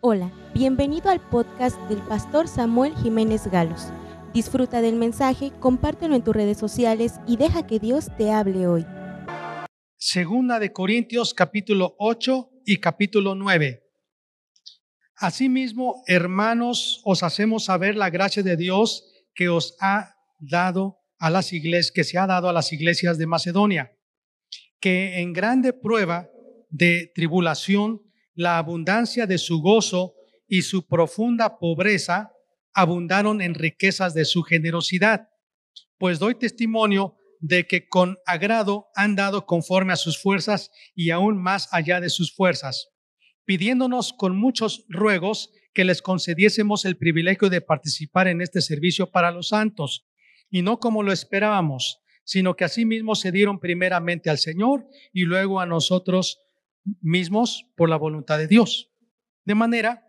Hola, bienvenido al podcast del pastor Samuel Jiménez Galos. Disfruta del mensaje, compártelo en tus redes sociales y deja que Dios te hable hoy. Segunda de Corintios capítulo 8 y capítulo 9. Asimismo, hermanos, os hacemos saber la gracia de Dios que os ha dado a las iglesias, que se ha dado a las iglesias de Macedonia, que en grande prueba de tribulación la abundancia de su gozo y su profunda pobreza abundaron en riquezas de su generosidad. Pues doy testimonio de que con agrado han dado conforme a sus fuerzas y aún más allá de sus fuerzas, pidiéndonos con muchos ruegos que les concediésemos el privilegio de participar en este servicio para los santos, y no como lo esperábamos, sino que asimismo se dieron primeramente al Señor y luego a nosotros mismos por la voluntad de Dios. De manera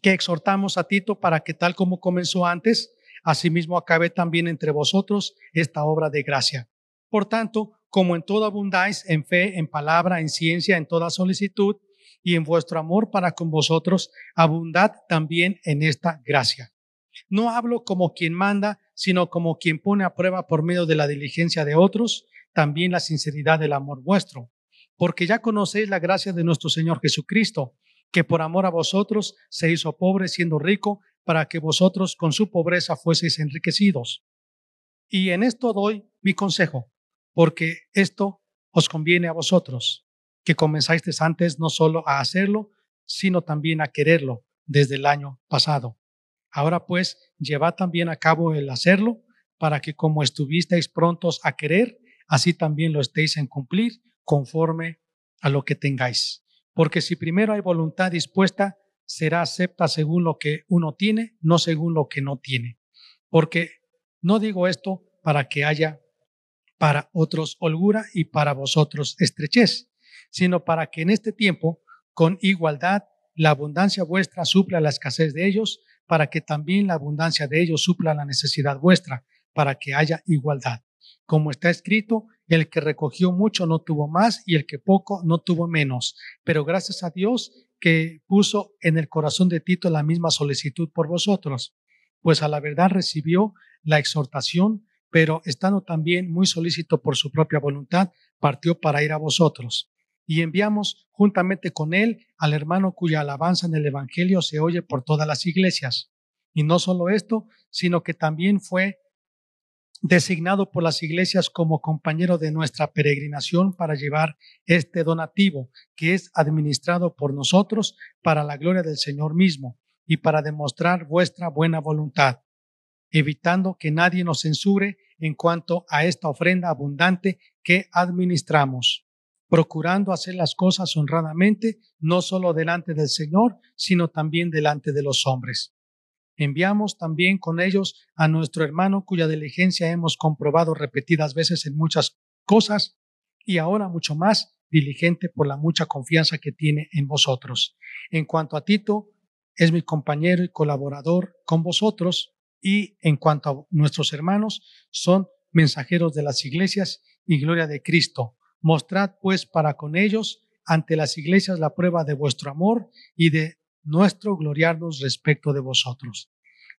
que exhortamos a Tito para que tal como comenzó antes, asimismo acabe también entre vosotros esta obra de gracia. Por tanto, como en todo abundáis en fe, en palabra, en ciencia, en toda solicitud y en vuestro amor para con vosotros, abundad también en esta gracia. No hablo como quien manda, sino como quien pone a prueba por medio de la diligencia de otros, también la sinceridad del amor vuestro porque ya conocéis la gracia de nuestro Señor Jesucristo, que por amor a vosotros se hizo pobre siendo rico, para que vosotros con su pobreza fueseis enriquecidos. Y en esto doy mi consejo, porque esto os conviene a vosotros, que comenzáis antes no solo a hacerlo, sino también a quererlo desde el año pasado. Ahora pues, llevad también a cabo el hacerlo, para que como estuvisteis prontos a querer, así también lo estéis en cumplir conforme a lo que tengáis. Porque si primero hay voluntad dispuesta, será acepta según lo que uno tiene, no según lo que no tiene. Porque no digo esto para que haya para otros holgura y para vosotros estrechez, sino para que en este tiempo, con igualdad, la abundancia vuestra supla la escasez de ellos, para que también la abundancia de ellos supla la necesidad vuestra, para que haya igualdad. Como está escrito, el que recogió mucho no tuvo más y el que poco no tuvo menos. Pero gracias a Dios que puso en el corazón de Tito la misma solicitud por vosotros, pues a la verdad recibió la exhortación, pero estando también muy solícito por su propia voluntad, partió para ir a vosotros. Y enviamos juntamente con él al hermano cuya alabanza en el Evangelio se oye por todas las iglesias. Y no solo esto, sino que también fue designado por las iglesias como compañero de nuestra peregrinación para llevar este donativo que es administrado por nosotros para la gloria del Señor mismo y para demostrar vuestra buena voluntad, evitando que nadie nos censure en cuanto a esta ofrenda abundante que administramos, procurando hacer las cosas honradamente, no solo delante del Señor, sino también delante de los hombres Enviamos también con ellos a nuestro hermano cuya diligencia hemos comprobado repetidas veces en muchas cosas y ahora mucho más diligente por la mucha confianza que tiene en vosotros. En cuanto a Tito, es mi compañero y colaborador con vosotros y en cuanto a nuestros hermanos, son mensajeros de las iglesias y gloria de Cristo. Mostrad pues para con ellos ante las iglesias la prueba de vuestro amor y de nuestro gloriarnos respecto de vosotros.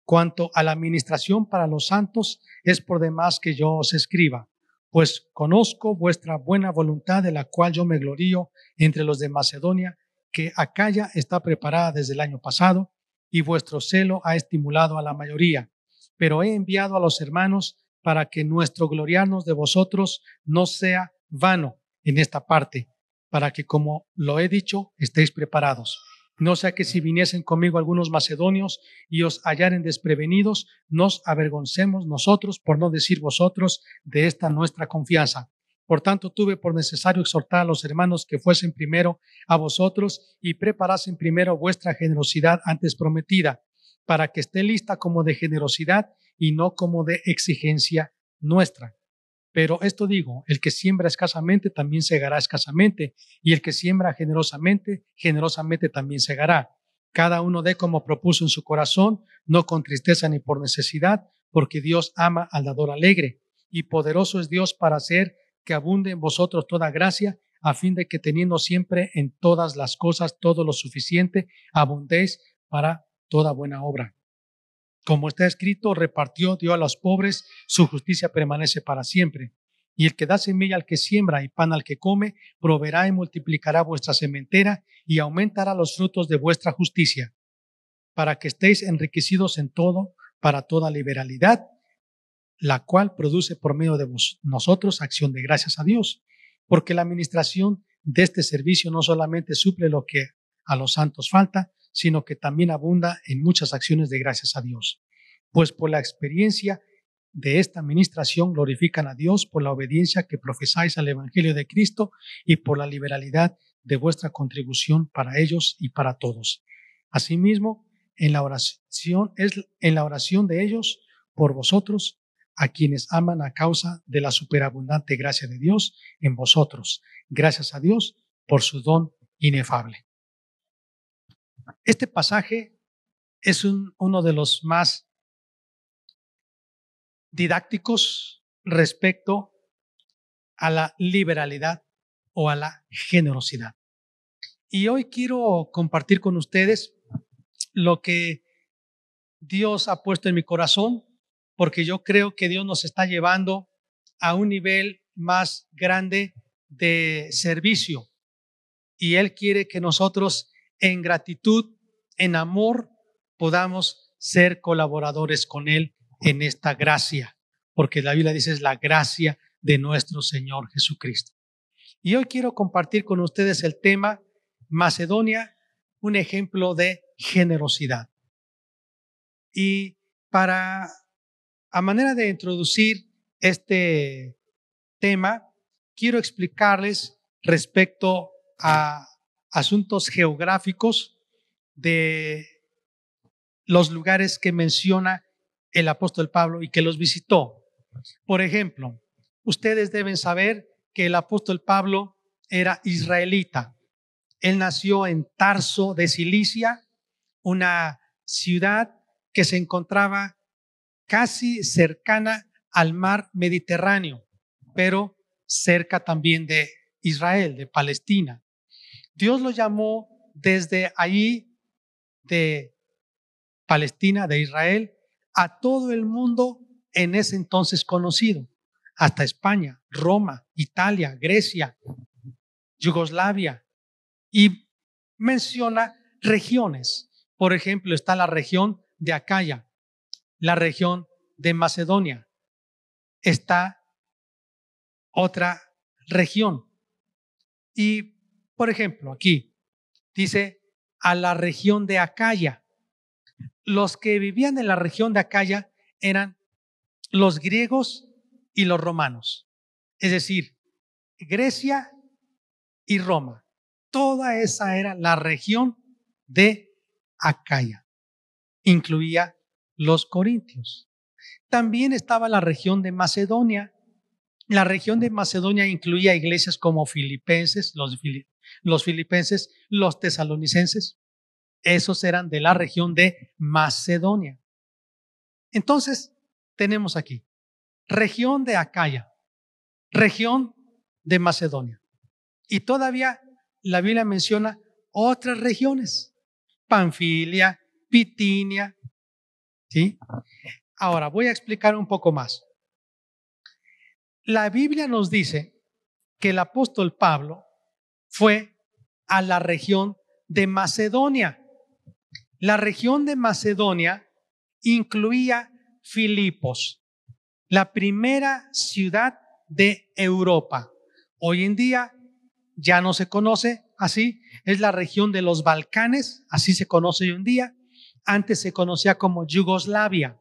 Cuanto a la administración para los santos, es por demás que yo os escriba, pues conozco vuestra buena voluntad de la cual yo me glorío entre los de Macedonia, que Acaya está preparada desde el año pasado, y vuestro celo ha estimulado a la mayoría. Pero he enviado a los hermanos para que nuestro gloriarnos de vosotros no sea vano en esta parte, para que, como lo he dicho, estéis preparados no sea que si viniesen conmigo algunos macedonios y os hallaren desprevenidos, nos avergoncemos nosotros, por no decir vosotros, de esta nuestra confianza. Por tanto, tuve por necesario exhortar a los hermanos que fuesen primero a vosotros y preparasen primero vuestra generosidad antes prometida, para que esté lista como de generosidad y no como de exigencia nuestra. Pero esto digo, el que siembra escasamente también segará escasamente, y el que siembra generosamente, generosamente también segará. Cada uno dé como propuso en su corazón, no con tristeza ni por necesidad, porque Dios ama al dador alegre, y poderoso es Dios para hacer que abunde en vosotros toda gracia, a fin de que teniendo siempre en todas las cosas todo lo suficiente, abundéis para toda buena obra. Como está escrito, repartió, dio a los pobres, su justicia permanece para siempre. Y el que da semilla al que siembra y pan al que come, proveerá y multiplicará vuestra sementera y aumentará los frutos de vuestra justicia, para que estéis enriquecidos en todo, para toda liberalidad, la cual produce por medio de nosotros acción de gracias a Dios, porque la administración de este servicio no solamente suple lo que a los santos falta, sino que también abunda en muchas acciones de gracias a Dios. Pues por la experiencia de esta administración glorifican a Dios por la obediencia que profesáis al Evangelio de Cristo y por la liberalidad de vuestra contribución para ellos y para todos. Asimismo, en la oración es en la oración de ellos por vosotros a quienes aman a causa de la superabundante gracia de Dios en vosotros. Gracias a Dios por su don inefable. Este pasaje es uno de los más didácticos respecto a la liberalidad o a la generosidad. Y hoy quiero compartir con ustedes lo que Dios ha puesto en mi corazón, porque yo creo que Dios nos está llevando a un nivel más grande de servicio. Y Él quiere que nosotros en gratitud, en amor, podamos ser colaboradores con Él en esta gracia, porque la Biblia dice es la gracia de nuestro Señor Jesucristo. Y hoy quiero compartir con ustedes el tema Macedonia, un ejemplo de generosidad. Y para, a manera de introducir este tema, quiero explicarles respecto a asuntos geográficos de los lugares que menciona el apóstol Pablo y que los visitó. Por ejemplo, ustedes deben saber que el apóstol Pablo era israelita. Él nació en Tarso de Cilicia, una ciudad que se encontraba casi cercana al mar Mediterráneo, pero cerca también de Israel, de Palestina. Dios lo llamó desde allí de Palestina, de Israel, a todo el mundo en ese entonces conocido, hasta España, Roma, Italia, Grecia, Yugoslavia, y menciona regiones. Por ejemplo, está la región de Acaya, la región de Macedonia, está otra región. Y, por ejemplo, aquí dice a la región de Acaya los que vivían en la región de Acaya eran los griegos y los romanos, es decir, Grecia y Roma. Toda esa era la región de Acaya. Incluía los corintios. También estaba la región de Macedonia. La región de Macedonia incluía iglesias como filipenses, los, los filipenses, los tesalonicenses, esos eran de la región de Macedonia. Entonces, tenemos aquí región de Acaya, región de Macedonia. Y todavía la Biblia menciona otras regiones, Panfilia, Pitinia. ¿Sí? Ahora, voy a explicar un poco más. La Biblia nos dice que el apóstol Pablo fue a la región de Macedonia. La región de Macedonia incluía Filipos, la primera ciudad de Europa. Hoy en día ya no se conoce así, es la región de los Balcanes, así se conoce hoy en día. Antes se conocía como Yugoslavia,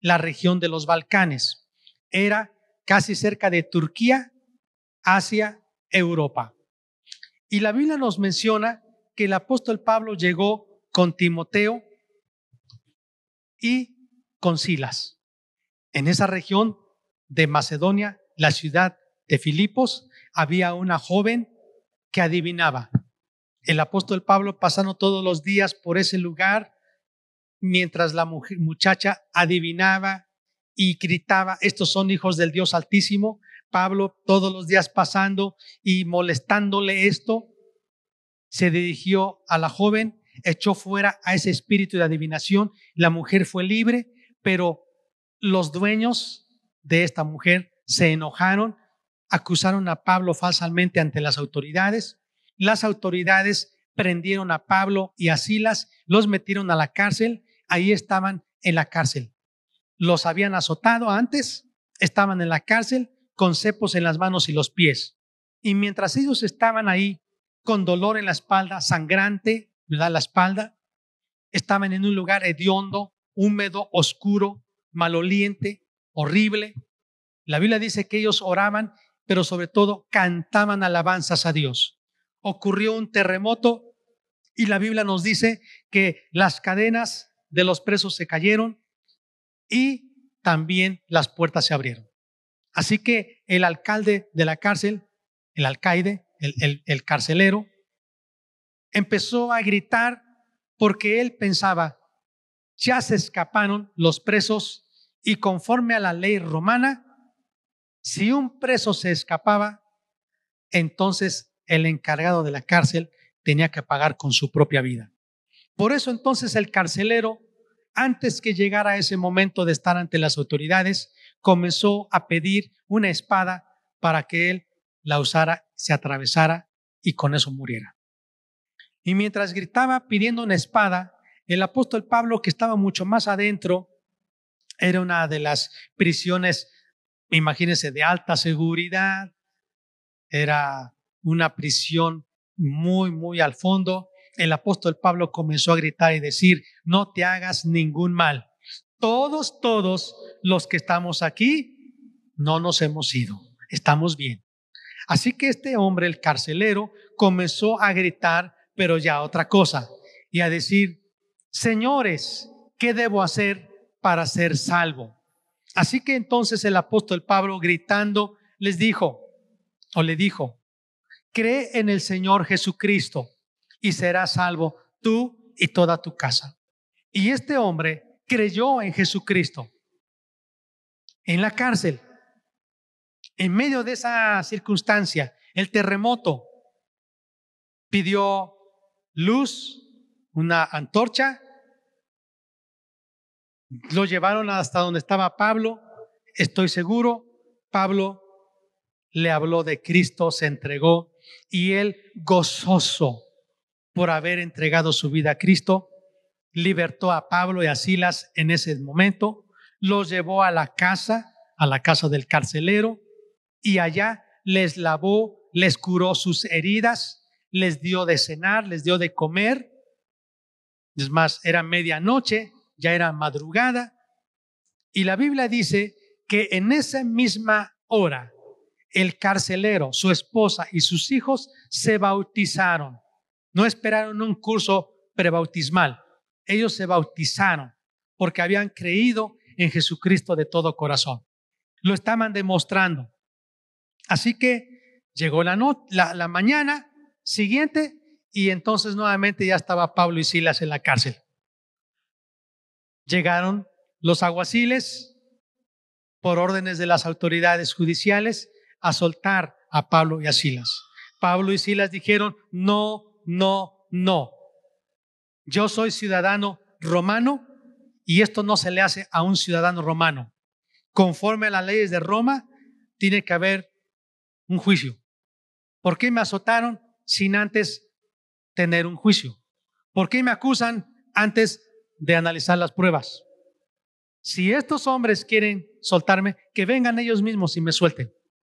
la región de los Balcanes. Era casi cerca de Turquía hacia Europa. Y la Biblia nos menciona que el apóstol Pablo llegó con Timoteo y con Silas. En esa región de Macedonia, la ciudad de Filipos, había una joven que adivinaba. El apóstol Pablo pasando todos los días por ese lugar mientras la muchacha adivinaba y gritaba, estos son hijos del Dios Altísimo. Pablo todos los días pasando y molestándole esto, se dirigió a la joven, echó fuera a ese espíritu de adivinación, la mujer fue libre, pero los dueños de esta mujer se enojaron, acusaron a Pablo falsamente ante las autoridades, las autoridades prendieron a Pablo y a Silas, los metieron a la cárcel, ahí estaban en la cárcel. Los habían azotado antes, estaban en la cárcel con cepos en las manos y los pies. Y mientras ellos estaban ahí con dolor en la espalda, sangrante, ¿verdad? La espalda, estaban en un lugar hediondo, húmedo, oscuro, maloliente, horrible. La Biblia dice que ellos oraban, pero sobre todo cantaban alabanzas a Dios. Ocurrió un terremoto y la Biblia nos dice que las cadenas de los presos se cayeron y también las puertas se abrieron. Así que el alcalde de la cárcel, el alcaide, el, carcelero, empezó a gritar porque él pensaba, ya se escaparon los presos y conforme a la ley romana, si un preso se escapaba, entonces el encargado de la cárcel tenía que pagar con su propia vida. Por eso entonces el carcelero, antes que llegara ese momento de estar ante las autoridades, comenzó a pedir una espada para que él la usara, se atravesara y con eso muriera. Y mientras gritaba pidiendo una espada, el apóstol Pablo, que estaba mucho más adentro, era una de las prisiones, imagínense, de alta seguridad, era una prisión muy, muy al fondo. El apóstol Pablo comenzó a gritar y decir, no te hagas ningún mal. Todos, todos los que estamos aquí, no nos hemos ido, estamos bien. Así que este hombre, el carcelero, comenzó a gritar, pero ya otra cosa, y a decir, señores, ¿qué debo hacer para ser salvo? Así que entonces el apóstol Pablo gritando les dijo, o le dijo, cree en el Señor Jesucristo y serás salvo tú y toda tu casa. Y este hombre creyó en Jesucristo en la cárcel. En medio de esa circunstancia, el terremoto pidió luz, una antorcha, lo llevaron hasta donde estaba Pablo, estoy seguro, Pablo le habló de Cristo, se entregó y él gozoso por haber entregado su vida a Cristo, libertó a Pablo y a Silas en ese momento, los llevó a la casa, a la casa del carcelero, y allá les lavó, les curó sus heridas, les dio de cenar, les dio de comer. Es más, era medianoche, ya era madrugada, y la Biblia dice que en esa misma hora el carcelero, su esposa y sus hijos se bautizaron. No esperaron un curso prebautismal ellos se bautizaron porque habían creído en Jesucristo de todo corazón. Lo estaban demostrando. Así que llegó la, la, mañana siguiente y entonces nuevamente ya estaba Pablo y Silas en la cárcel. Llegaron los aguaciles por órdenes de las autoridades judiciales a soltar a Pablo y a Silas. Pablo y Silas dijeron, no, no, no. Yo soy ciudadano romano y esto no se le hace a un ciudadano romano. Conforme a las leyes de Roma, tiene que haber un juicio. ¿Por qué me azotaron sin antes tener un juicio? ¿Por qué me acusan antes de analizar las pruebas? Si estos hombres quieren soltarme, que vengan ellos mismos y me suelten,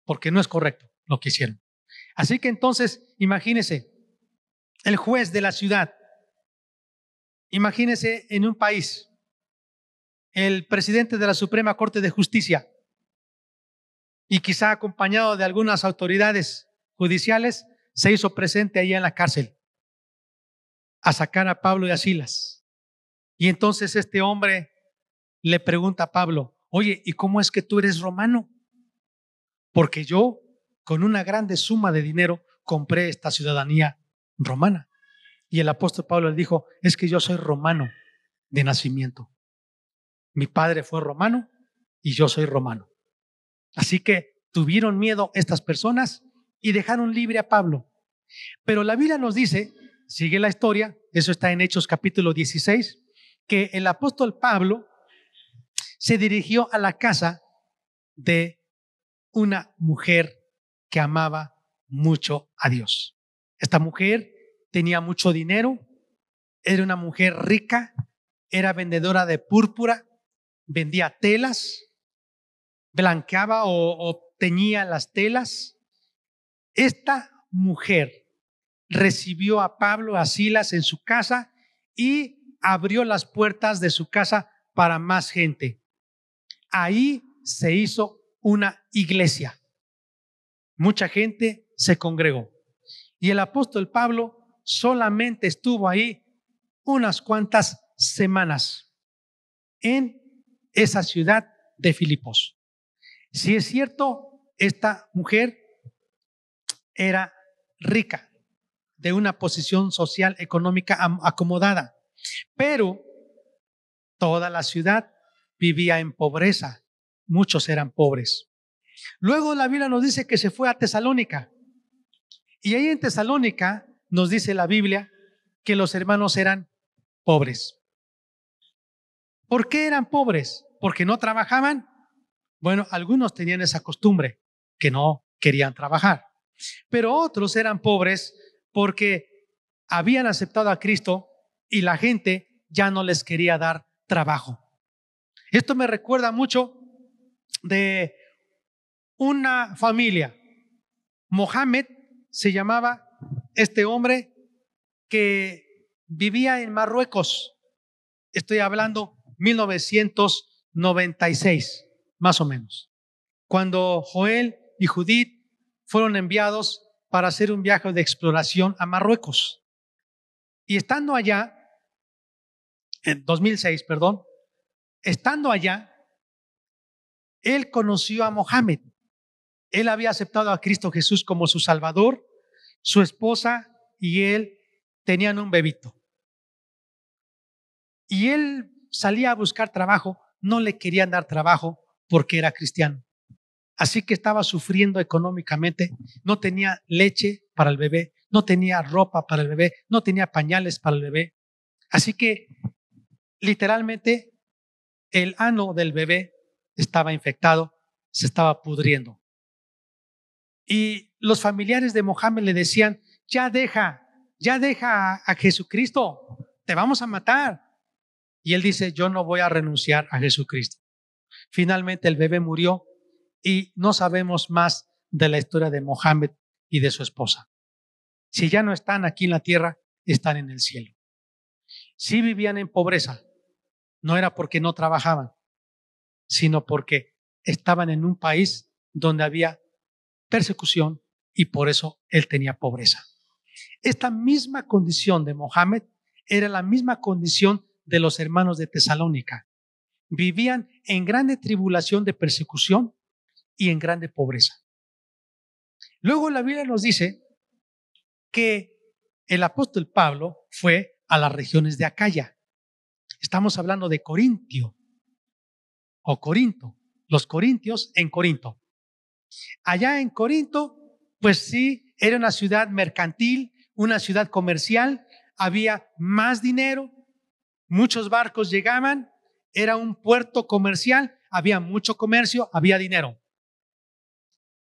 porque no es correcto lo que hicieron. Así que entonces, imagínese, el juez de la ciudad Imagínese en un país, el presidente de la Suprema Corte de Justicia, y quizá acompañado de algunas autoridades judiciales, se hizo presente ahí en la cárcel a sacar a Pablo y a Silas. Y entonces este hombre le pregunta a Pablo, oye, ¿y cómo es que tú eres romano? Porque yo, con una grande suma de dinero, compré esta ciudadanía romana. Y el apóstol Pablo le dijo, es que yo soy romano de nacimiento. Mi padre fue romano y yo soy romano. Así que Tuvieron miedo estas personas y dejaron libre a Pablo. Pero la Biblia nos dice, sigue la historia, eso está en Hechos capítulo 16, que el apóstol Pablo se dirigió a la casa de una mujer que amaba mucho a Dios. Esta mujer tenía mucho dinero, era una mujer rica, era vendedora de púrpura, vendía telas, blanqueaba o, teñía las telas. Esta mujer recibió a Pablo, a Silas en su casa y abrió las puertas de su casa para más gente. Ahí se hizo una iglesia. Mucha gente se congregó. Y el apóstol Pablo solamente estuvo ahí unas cuantas semanas en esa ciudad de Filipos. Si es cierto, esta mujer era rica, de una posición social económica acomodada, pero toda la ciudad vivía en pobreza, muchos eran pobres. Luego la Biblia nos dice que se fue a Tesalónica, y ahí en Tesalónica nos dice la Biblia que los hermanos eran pobres. ¿Por qué eran pobres? ¿Porque no trabajaban? Bueno, algunos tenían esa costumbre, que no querían trabajar. Pero otros eran pobres porque habían aceptado a Cristo y la gente ya no les quería dar trabajo. Esto me recuerda mucho de una familia. Mohammed se llamaba este hombre que vivía en Marruecos. Estoy hablando 1996, más o menos, cuando Joel y Judith fueron enviados para hacer un viaje de exploración a Marruecos. Y estando allá, en 2006, perdón, estando allá, él conoció a Mohammed. Él había aceptado a Cristo Jesús como su Salvador, su esposa y él tenían un bebito. Y él salía a buscar trabajo, no le querían dar trabajo porque era cristiano. Así que estaba sufriendo económicamente, no tenía leche para el bebé, no tenía ropa para el bebé, no tenía pañales para el bebé. Así que literalmente el ano del bebé estaba infectado, se estaba pudriendo. Y los familiares de Mohammed le decían, ya deja, ya deja a, Jesucristo, te vamos a matar. Y él dice, yo no voy a renunciar a Jesucristo. Finalmente el bebé murió y no sabemos más de la historia de Mohammed y de su esposa. Si ya no están aquí en la tierra, están en el cielo. Si vivían en pobreza, no era porque no trabajaban, sino porque estaban en un país donde había persecución y por eso él tenía pobreza. Esta misma condición de Mohammed era la misma condición de los hermanos de Tesalónica. Vivían en grande tribulación de persecución y en grande pobreza. Luego la Biblia nos dice que el apóstol Pablo fue a las regiones de Acaya. Estamos hablando de Corintio o Corinto, los corintios en Corinto. Allá en Corinto, pues sí, era una ciudad mercantil, una ciudad comercial, había más dinero, muchos barcos llegaban, era un puerto comercial, había mucho comercio, había dinero.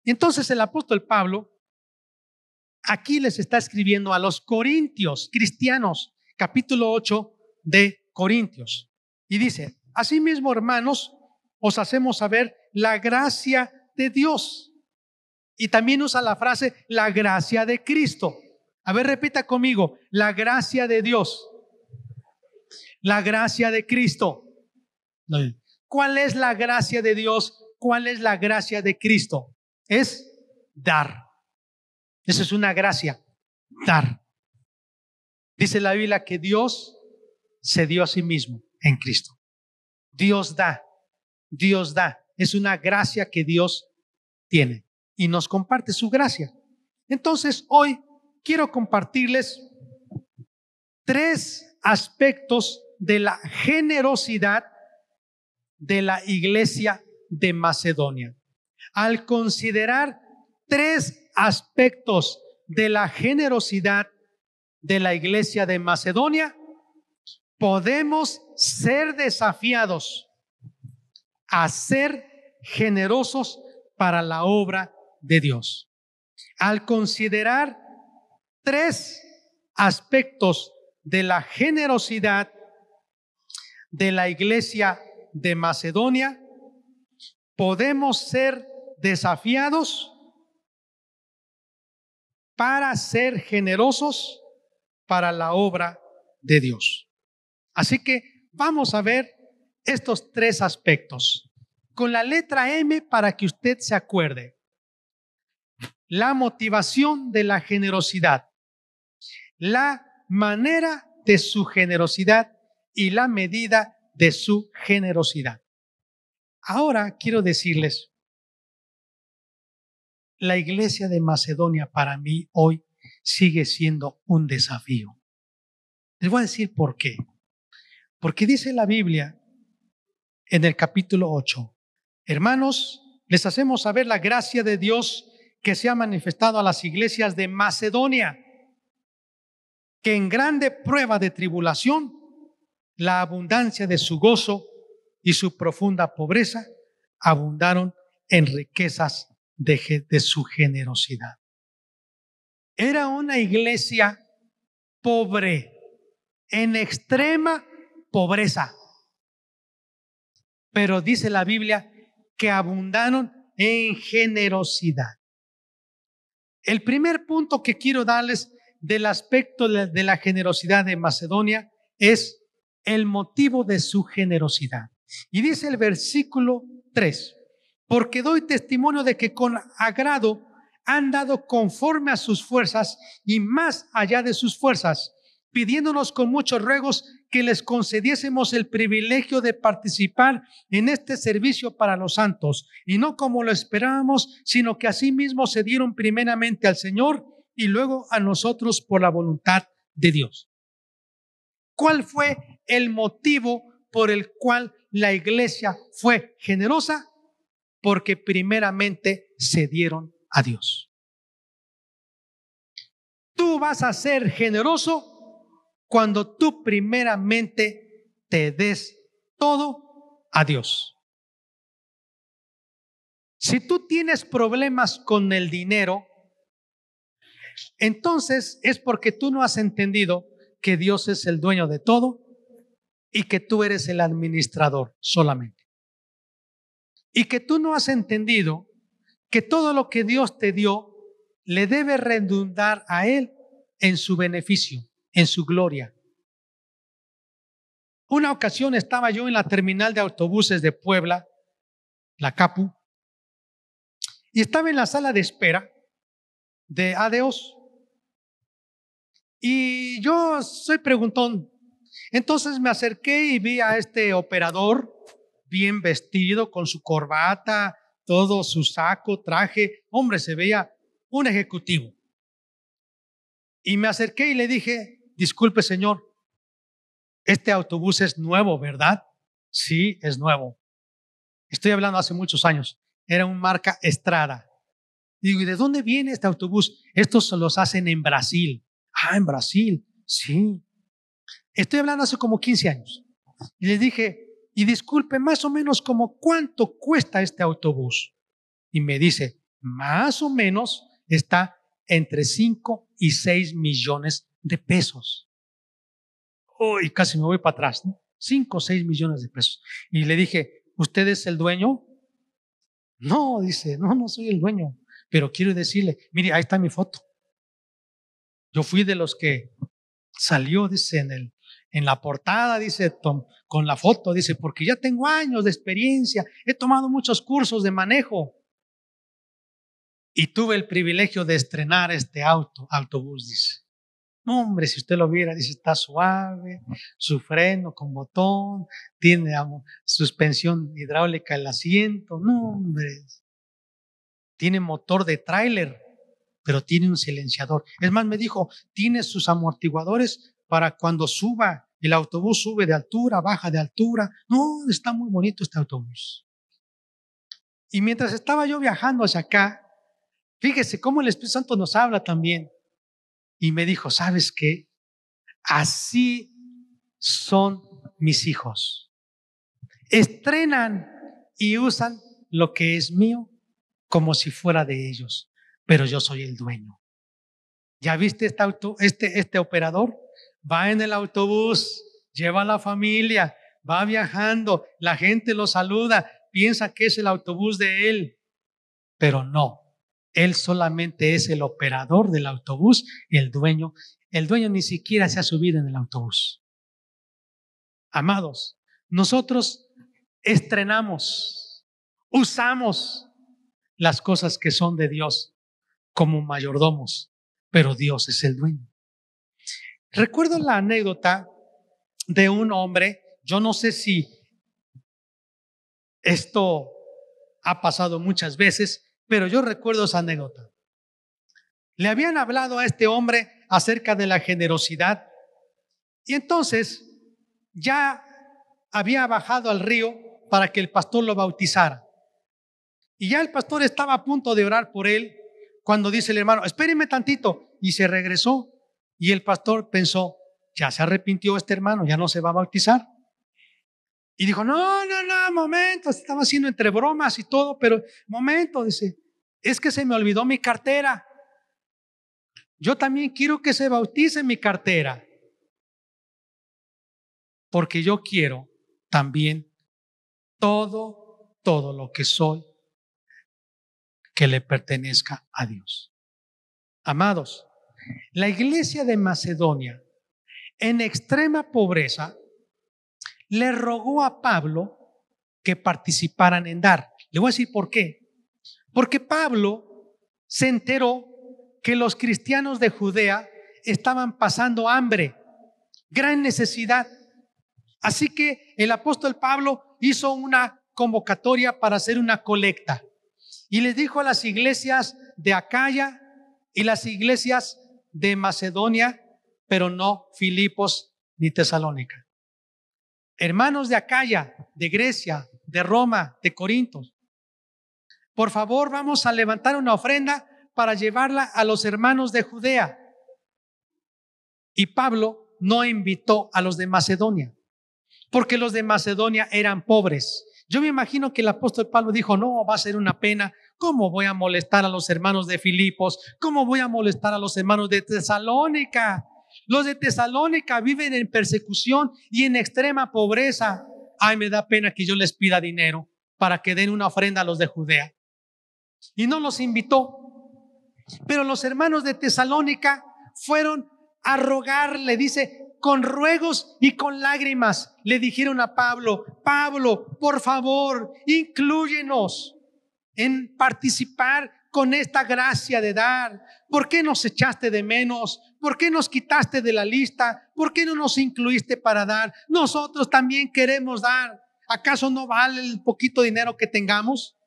Entonces el apóstol Pablo aquí les está escribiendo a los corintios cristianos, capítulo 8 de Corintios. Y dice, asimismo, hermanos, os hacemos saber la gracia de Dios. Y también usa la frase, la gracia de Cristo. A ver, repita conmigo, la gracia de Dios. La gracia de Cristo. ¿Cuál es la gracia de Dios? ¿Cuál es la gracia de Cristo? Es dar. Esa es una gracia, dar. Dice la Biblia que Dios se dio a sí mismo en Cristo. Dios da, Dios da. Es una gracia que Dios tiene y nos comparte su gracia. Entonces, hoy quiero compartirles tres aspectos de la generosidad de la iglesia de Macedonia. al considerar tres aspectos de la generosidad de la iglesia de Macedonia, podemos ser desafiados a ser generosos para la obra de Dios. Al considerar tres aspectos de la generosidad de la iglesia de Macedonia, podemos ser desafiados para ser generosos para la obra de Dios. Así que vamos a ver estos tres aspectos. Con la letra M para que usted se acuerde. La motivación de la generosidad. La manera de su generosidad y la medida de su generosidad. Ahora quiero decirles, la iglesia de Macedonia para mí hoy sigue siendo un desafío. Les voy a decir por qué. Porque dice la Biblia en el capítulo 8, hermanos, les hacemos saber la gracia de Dios que se ha manifestado a las iglesias de Macedonia, que en grande prueba de tribulación, la abundancia de su gozo y su profunda pobreza abundaron en riquezas de, su generosidad. Era una iglesia pobre, en extrema pobreza. Pero dice la Biblia que abundaron en generosidad. El primer punto que quiero darles del aspecto de la generosidad de Macedonia es el motivo de su generosidad. Y dice el versículo 3, porque doy testimonio de que con agrado han dado conforme a sus fuerzas y más allá de sus fuerzas, pidiéndonos con muchos ruegos que les concediésemos el privilegio de participar en este servicio para los santos, y no como lo esperábamos, sino que asimismo se dieron primeramente al Señor y luego a nosotros por la voluntad de Dios. ¿Cuál fue el motivo por el cual la iglesia fue generosa? Porque primeramente se dieron a Dios. Tú vas a ser generoso cuando tú primeramente te des todo a Dios. Si tú tienes problemas con el dinero, entonces es porque tú no has entendido que Dios es el dueño de todo y que tú eres el administrador solamente. Y que tú no has entendido que todo lo que Dios te dio le debe redundar a Él en su beneficio en su gloria. Una ocasión estaba yo en la terminal de autobuses de Puebla, la CAPU, y estaba en la sala de espera de Adeos. Y yo soy preguntón. Entonces me acerqué y vi a este operador bien vestido, con su corbata, todo su saco, traje. Hombre, se veía un ejecutivo. Y me acerqué y le dije, disculpe señor, este autobús es nuevo, ¿verdad? Sí, es nuevo. Estoy hablando hace muchos años. Era un marca Estrada. Digo, ¿y de dónde viene este autobús? Estos los hacen en Brasil. Ah, en Brasil. Sí. Estoy hablando hace como 15 años. Y le dije, y disculpe, más o menos como cuánto cuesta este autobús. Y me dice, más o menos está entre 5 y 6 millones de pesos. Uy, casi me voy para atrás, ¿no? 5 o 6 millones de pesos. Y le dije, ¿usted es el dueño? No, dice, no, no soy el dueño, pero quiero decirle, mire, ahí está mi foto. Yo fui de los que salió, dice, en, el, en la portada, dice, con la foto, dice, porque ya tengo años de experiencia, he tomado muchos cursos de manejo y tuve el privilegio de estrenar este auto, autobús, dice. No, hombre, si usted lo viera, dice, está suave, su freno con botón, tiene suspensión hidráulica el asiento. No, hombre. Tiene motor de tráiler, pero tiene un silenciador. Es más, me dijo, tiene sus amortiguadores para cuando suba, el autobús sube de altura, baja de altura. No, está muy bonito este autobús. Y mientras estaba yo viajando hacia acá, fíjese cómo el Espíritu Santo nos habla también. Y me dijo, ¿sabes qué? Así son mis hijos. Estrenan y usan lo que es mío como si fuera de ellos, pero yo soy el dueño. ¿Ya viste este, auto, este, este operador? Va en el autobús, lleva a la familia, va viajando, la gente lo saluda, piensa que es el autobús de él, pero no, él solamente es el operador del autobús, el dueño. El dueño ni siquiera se ha subido en el autobús. Amados, nosotros estrenamos, usamos las cosas que son de Dios como mayordomos, pero Dios es el dueño. Recuerdo la anécdota de un hombre, yo no sé si esto ha pasado muchas veces, pero yo recuerdo esa anécdota. Le habían hablado a este hombre acerca de la generosidad y entonces ya había bajado al río para que el pastor lo bautizara. Y ya el pastor estaba a punto de orar por él cuando dice el hermano, espéreme tantito. Y se regresó y el pastor pensó, ya se arrepintió este hermano, ya no se va a bautizar. Y dijo, no, no, no, momento, estaba haciendo entre bromas y todo, pero momento, dice, es que se me olvidó mi cartera. Yo también quiero que se bautice mi cartera. Porque yo quiero también todo, todo lo que soy, que le pertenezca a Dios. Amados, la iglesia de Macedonia, en extrema pobreza, le rogó a Pablo que participaran en dar. Le voy a decir por qué. Porque Pablo se enteró que los cristianos de Judea estaban pasando hambre, gran necesidad. Así que el apóstol Pablo hizo una convocatoria para hacer una colecta y les dijo a las iglesias de Acaya y las iglesias de Macedonia, pero no Filipos ni Tesalónica hermanos de Acaya, de Grecia, de Roma, de Corintos, por favor vamos a levantar una ofrenda para llevarla a los hermanos de Judea. Y Pablo no invitó a los de Macedonia, porque los de Macedonia eran pobres. Yo me imagino que el apóstol Pablo dijo, no, va a ser una pena. ¿Cómo voy a molestar a los hermanos de Filipos? ¿Cómo voy a molestar a los hermanos de Tesalónica? Los de Tesalónica viven en persecución y en extrema pobreza. Ay, me da pena que yo les pida dinero para que den una ofrenda a los de Judea. Y no los invitó. Pero los hermanos de Tesalónica fueron a rogarle, dice, con ruegos y con lágrimas, le dijeron a Pablo, Pablo, por favor, incluyenos en participar con esta gracia de dar? ¿Por qué nos echaste de menos? ¿Por qué nos quitaste de la lista? ¿Por qué no nos incluiste para dar? Nosotros también queremos dar. ¿Acaso no vale el poquito dinero que tengamos?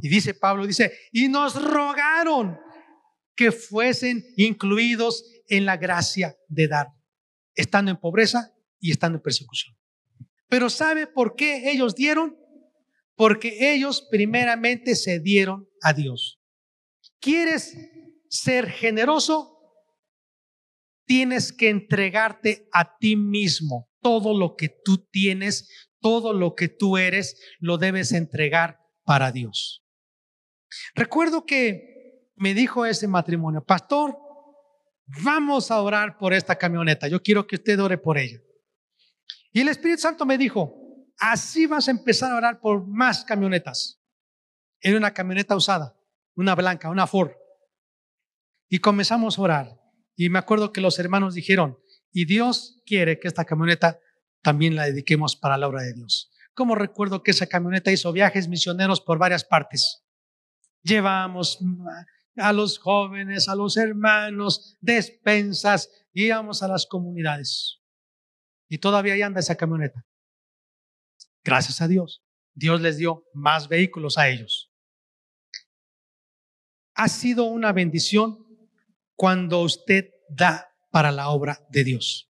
Y dice Pablo, dice, y nos rogaron que fuesen incluidos en la gracia de dar, estando en pobreza y estando en persecución. Pero ¿sabe por qué ellos dieron? Porque ellos primeramente se dieron a Dios. ¿Quieres ser generoso? Tienes que entregarte a ti mismo. Todo lo que tú tienes, todo lo que tú eres, lo debes entregar para Dios. Recuerdo que me dijo ese matrimonio, pastor, vamos a orar por esta camioneta. Yo quiero que usted ore por ella. Y el Espíritu Santo me dijo, así vas a empezar a orar por más camionetas. Era una camioneta usada, una blanca, una Ford. Y comenzamos a orar. Y me acuerdo que los hermanos dijeron, y Dios quiere que esta camioneta también la dediquemos para la obra de Dios. Como recuerdo que esa camioneta hizo viajes misioneros por varias partes. Llevamos a los jóvenes, a los hermanos, despensas, íbamos a las comunidades. Y todavía ahí anda esa camioneta. Gracias a Dios. Dios les dio más vehículos a ellos ha sido una bendición cuando usted da para la obra de Dios.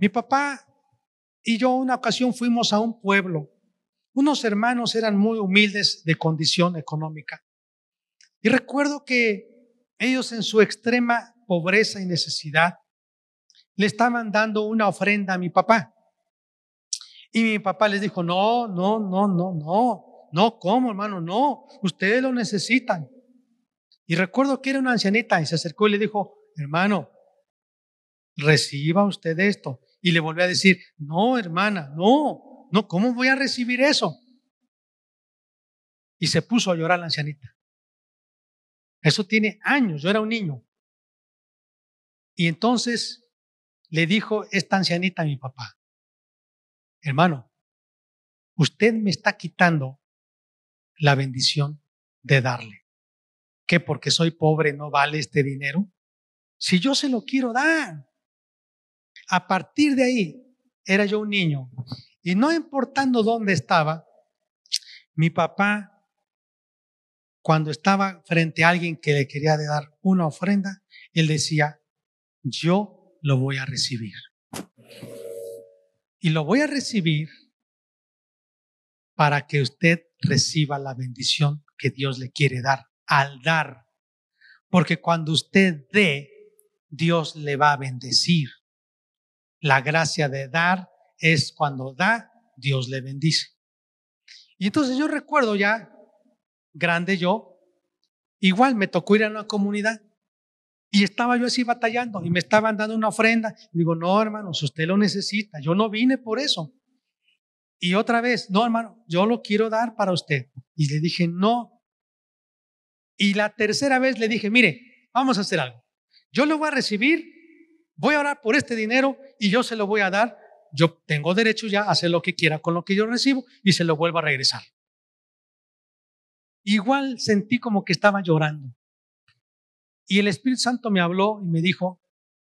Mi papá y yo una ocasión fuimos a un pueblo, Unos hermanos eran muy humildes de condición económica. Y recuerdo que ellos en su extrema pobreza y necesidad le estaban dando una ofrenda a mi papá. Y mi papá les dijo, no, no, no, no, no, no, ¿cómo hermano? No, ustedes lo necesitan. Y recuerdo que era una ancianita y se acercó y le dijo, hermano, reciba usted esto. Y le volvió a decir, no, hermana, no, no, ¿cómo voy a recibir eso? Y se puso a llorar la ancianita. Eso tiene años, yo era un niño. Y entonces le dijo esta ancianita a mi papá, hermano, usted me está quitando la bendición de darle. ¿Qué? Porque soy pobre no vale este dinero. Si yo se lo quiero dar. A partir de ahí, era yo un niño. Y no importando dónde estaba, mi papá, cuando estaba frente a alguien que le quería dar una ofrenda, él decía, yo lo voy a recibir. Y lo voy a recibir para que usted reciba la bendición que Dios le quiere dar al dar. Porque cuando usted dé, Dios le va a bendecir. La gracia de dar es cuando da, Dios le bendice. Y entonces yo recuerdo ya, grande yo, igual me tocó ir a una comunidad y estaba yo así batallando y me estaban dando una ofrenda. digo, no, hermanos, usted lo necesita, yo no vine por eso. Y otra vez, no, hermano, yo lo quiero dar para usted. Y le dije, no. Y la tercera vez le dije, mire, vamos a hacer algo. Yo lo voy a recibir, voy a orar por este dinero y yo se lo voy a dar. Yo tengo derecho ya a hacer lo que quiera con lo que yo recibo y se lo vuelvo a regresar. Igual sentí como que estaba llorando. Y el Espíritu Santo me habló y me dijo,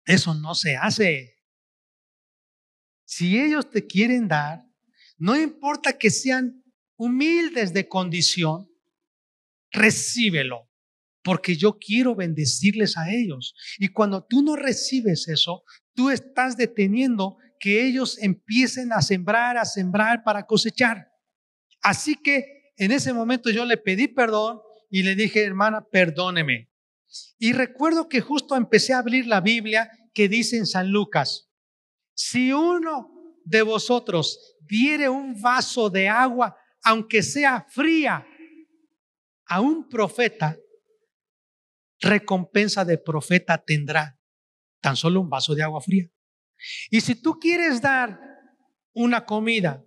eso no se hace. Si ellos te quieren dar, no importa que sean humildes de condición, recíbelo, porque yo quiero bendecirles a ellos. Y cuando tú no recibes eso, tú estás deteniendo que ellos empiecen a sembrar, a sembrar para cosechar. Así que en ese momento yo le pedí perdón y le dije, hermana, perdóneme. Y recuerdo que justo empecé a abrir la Biblia que dice en San Lucas, si uno de vosotros diere un vaso de agua, aunque sea fría, a un profeta, recompensa de profeta tendrá tan solo un vaso de agua fría. Y si tú quieres dar una comida,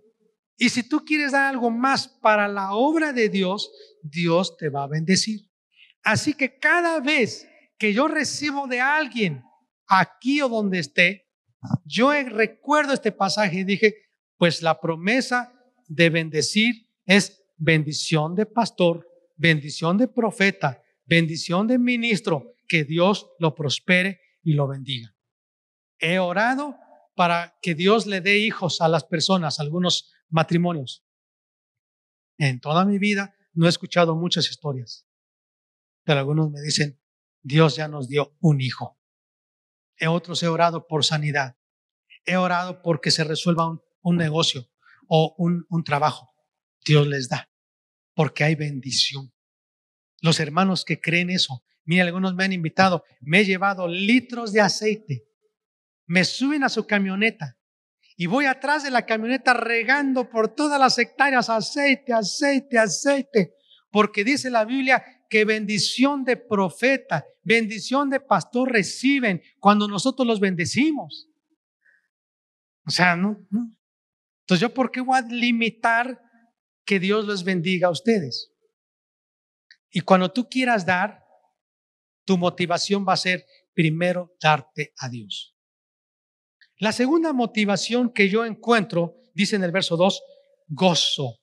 y si tú quieres dar algo más para la obra de Dios, Dios te va a bendecir. Así que cada vez que yo recibo de alguien, aquí o donde esté, yo recuerdo este pasaje y dije, pues la promesa de bendecir es bendición de pastor, bendición de profeta, bendición de ministro, que Dios lo prospere y lo bendiga. He orado para que Dios le dé hijos a las personas, algunos matrimonios. En toda mi vida no he escuchado muchas historias. Pero algunos me dicen, Dios ya nos dio un hijo. En otros he orado por sanidad. He orado porque se resuelva un, negocio o un trabajo. Dios les da, porque hay bendición. Los hermanos que creen eso, mira, algunos me han invitado, me he llevado litros de aceite, me suben a su camioneta y voy atrás de la camioneta regando por todas las hectáreas aceite, aceite, aceite, porque dice la Biblia que bendición de profeta, bendición de pastor reciben cuando nosotros los bendecimos. O sea, no, Entonces, ¿yo por qué voy a limitar que Dios los bendiga a ustedes? Y cuando tú quieras dar, tu motivación va a ser primero darte a Dios. La segunda motivación que yo encuentro, dice en el verso 2, gozo.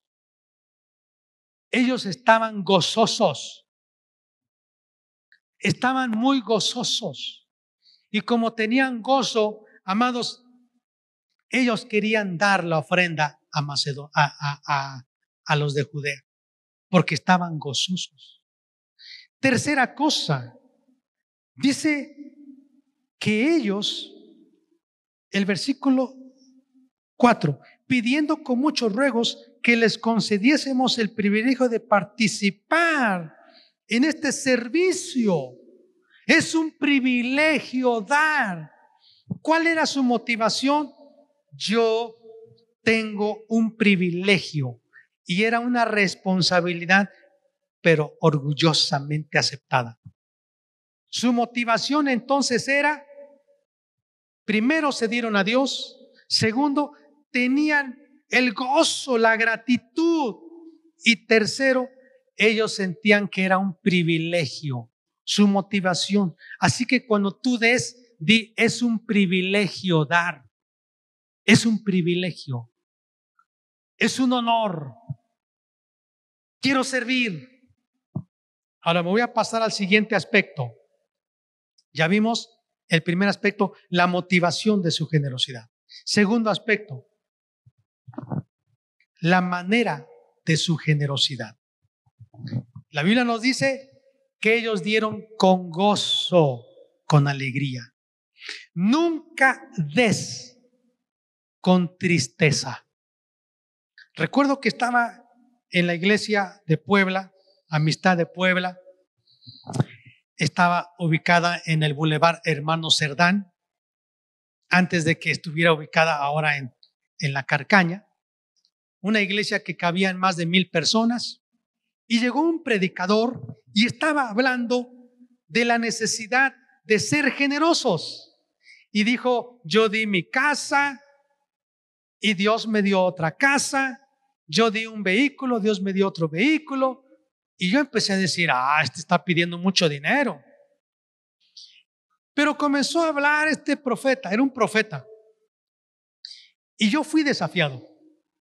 Ellos estaban gozosos estaban muy gozosos. Y como tenían gozo, amados, ellos querían dar la ofrenda a, Macedo, a, a los de Judea, porque estaban gozosos. Tercera cosa, dice que ellos, el versículo 4, pidiendo con muchos ruegos que les concediésemos el privilegio de participar en este servicio. Es un privilegio dar. ¿Cuál era su motivación? Yo tengo un privilegio y era una responsabilidad, pero orgullosamente aceptada. Su motivación entonces era, primero se dieron a Dios, segundo, tenían el gozo, la gratitud y tercero, ellos sentían que era un privilegio, su motivación. Así que cuando tú des, di, es un privilegio dar, es un privilegio, es un honor. Quiero servir. Ahora me voy a pasar al siguiente aspecto. Ya vimos el primer aspecto, la motivación de su generosidad. Segundo aspecto, la manera de su generosidad. La Biblia nos dice que ellos dieron con gozo, con alegría. Nunca des con tristeza. Recuerdo que estaba en la iglesia de Puebla, Amistad de Puebla, estaba ubicada en el Boulevard Hermano Cerdán, antes de que estuviera ubicada ahora en, en la Carcaña, una iglesia que cabía en más de mil personas, y llegó un predicador y estaba hablando de la necesidad de ser generosos. Y dijo, yo di mi casa y Dios me dio otra casa, yo di un vehículo, Dios me dio otro vehículo, y yo empecé a decir, ah, este está pidiendo mucho dinero. Pero comenzó a hablar este profeta, era un profeta. Y yo fui desafiado.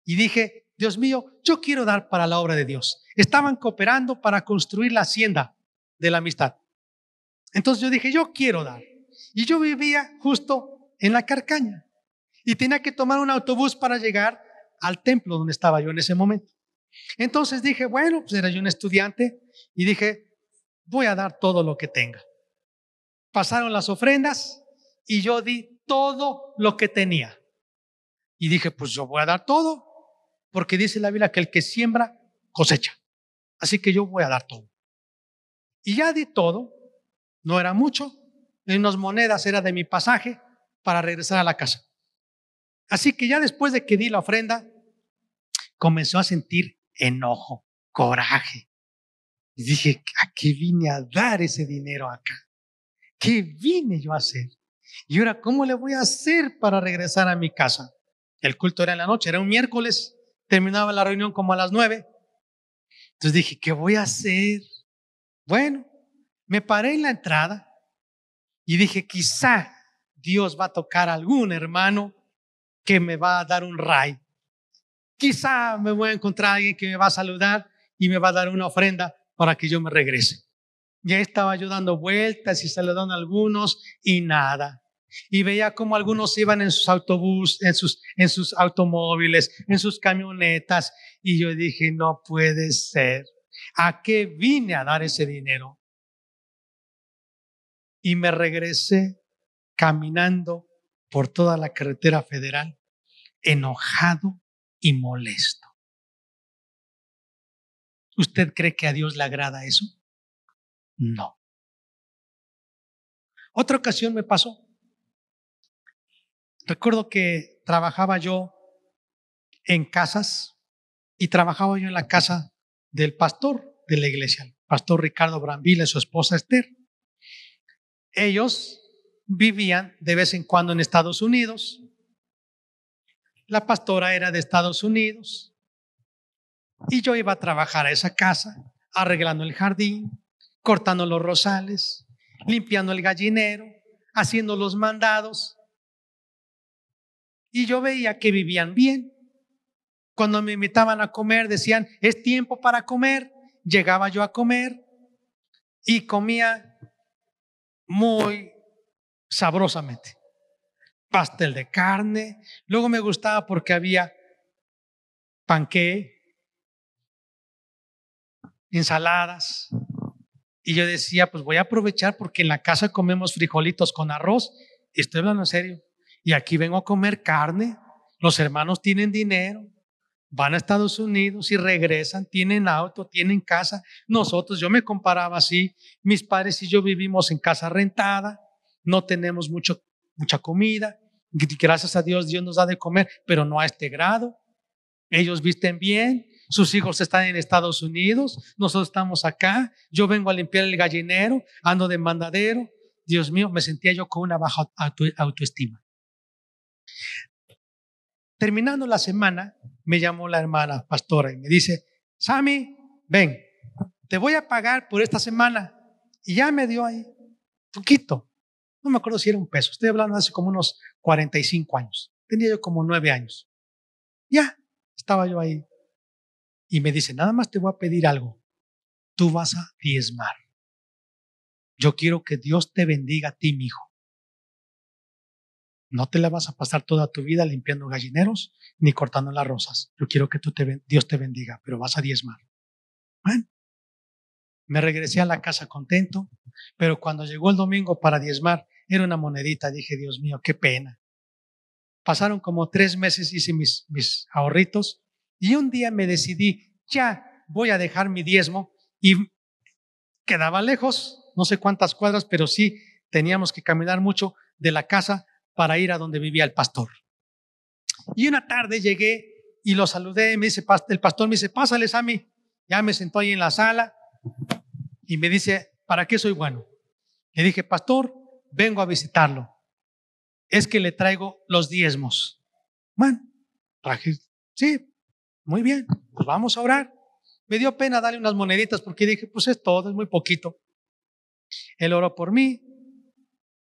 Y dije, Dios mío, yo quiero dar para la obra de Dios. Estaban cooperando para construir la hacienda de la amistad. Entonces yo dije, yo quiero dar. Y yo vivía justo en la carcaña. Y tenía que tomar un autobús para llegar al templo donde estaba yo en ese momento. Entonces dije, bueno, pues era yo un estudiante y dije, voy a dar todo lo que tenga. Pasaron las ofrendas y yo di todo lo que tenía. Y dije, pues yo voy a dar todo, porque dice la Biblia que el que siembra, cosecha. Así que yo voy a dar todo. Y ya di todo, no era mucho, en unas monedas era de mi pasaje para regresar a la casa. Así que ya después de que di la ofrenda, comenzó a sentir enojo, coraje. Y dije, ¿a qué vine a dar ese dinero acá? ¿Qué vine yo a hacer? Y ahora, ¿cómo le voy a hacer para regresar a mi casa? El culto era en la noche, era un miércoles, terminaba la reunión como a las nueve. Entonces dije, ¿qué voy a hacer? Bueno, me paré en la entrada y dije, quizá Dios va a tocar a algún hermano que me va a dar un ray. Quizá me voy a encontrar a alguien que me va a saludar y me va a dar una ofrenda para que yo me regrese. Ya estaba yo dando vueltas y saludando a algunos y nada. Y veía como algunos iban en sus autobús, en sus, en sus automóviles, en sus camionetas. Y yo dije, no puede ser. ¿A qué vine a dar ese dinero? Y me regresé caminando por toda la carretera federal, enojado y molesto. ¿Usted cree que a Dios le agrada eso? No. Otra ocasión me pasó. Recuerdo que trabajaba yo en casas y trabajaba yo en la casa del pastor de la iglesia, el pastor Ricardo Brambila y su esposa Esther. Ellos vivían de vez en cuando en Estados Unidos la pastora era de Estados Unidos y yo iba a trabajar a esa casa, arreglando el jardín, cortando los rosales, limpiando el gallinero, haciendo los mandados. Y yo veía que vivían bien. Cuando me invitaban a comer, decían, es tiempo para comer. Llegaba yo a comer y comía muy sabrosamente pastel de carne. Luego me gustaba porque había panqué, ensaladas. Y yo decía, pues voy a aprovechar porque en la casa comemos frijolitos con arroz. Y estoy hablando en serio. Y aquí vengo a comer carne Los hermanos tienen dinero, van a Estados Unidos y regresan, tienen auto, tienen casa. Nosotros, yo me comparaba así, mis padres y yo vivimos en casa rentada, no tenemos mucho, mucha comida. Gracias a Dios, Dios nos da de comer, pero no a este grado. Ellos visten bien, sus hijos están en Estados Unidos, nosotros estamos acá, yo vengo a limpiar el gallinero, ando de mandadero. Dios mío, me sentía yo con una baja autoestima. Terminando la semana, me llamó la hermana pastora y me dice, Sammy, ven, te voy a pagar por esta semana. Y ya me dio ahí, poquito. No me acuerdo si era un peso. Estoy hablando hace como unos 45 años. Tenía yo como nueve años. Ya, estaba yo ahí. Y me dice, nada más te voy a pedir algo. Tú vas a diezmar. Yo quiero que Dios te bendiga a ti, mi hijo. No te la vas a pasar toda tu vida limpiando gallineros ni cortando las rosas. Yo quiero que tú te, Dios te bendiga, pero vas a diezmar. Bueno, me regresé a la casa contento, pero cuando llegó el domingo para diezmar, era una monedita. Dije, Dios mío, qué pena. Pasaron como tres meses, hice mis, ahorritos y un día me decidí, ya voy a dejar mi diezmo y quedaba lejos, no sé cuántas cuadras, pero sí teníamos que caminar mucho de la casa para ir a donde vivía el pastor. Y una tarde llegué y lo saludé, me dice, el pastor me dice, pásales a mí. Ya me sentó ahí en la sala y me dice, ¿para qué soy bueno? Le dije, pastor, vengo a visitarlo. Es que le traigo los diezmos. Bueno, traje, sí, muy bien, pues vamos a orar. Me dio pena darle unas moneditas porque dije, pues es todo, es muy poquito. Él oró por mí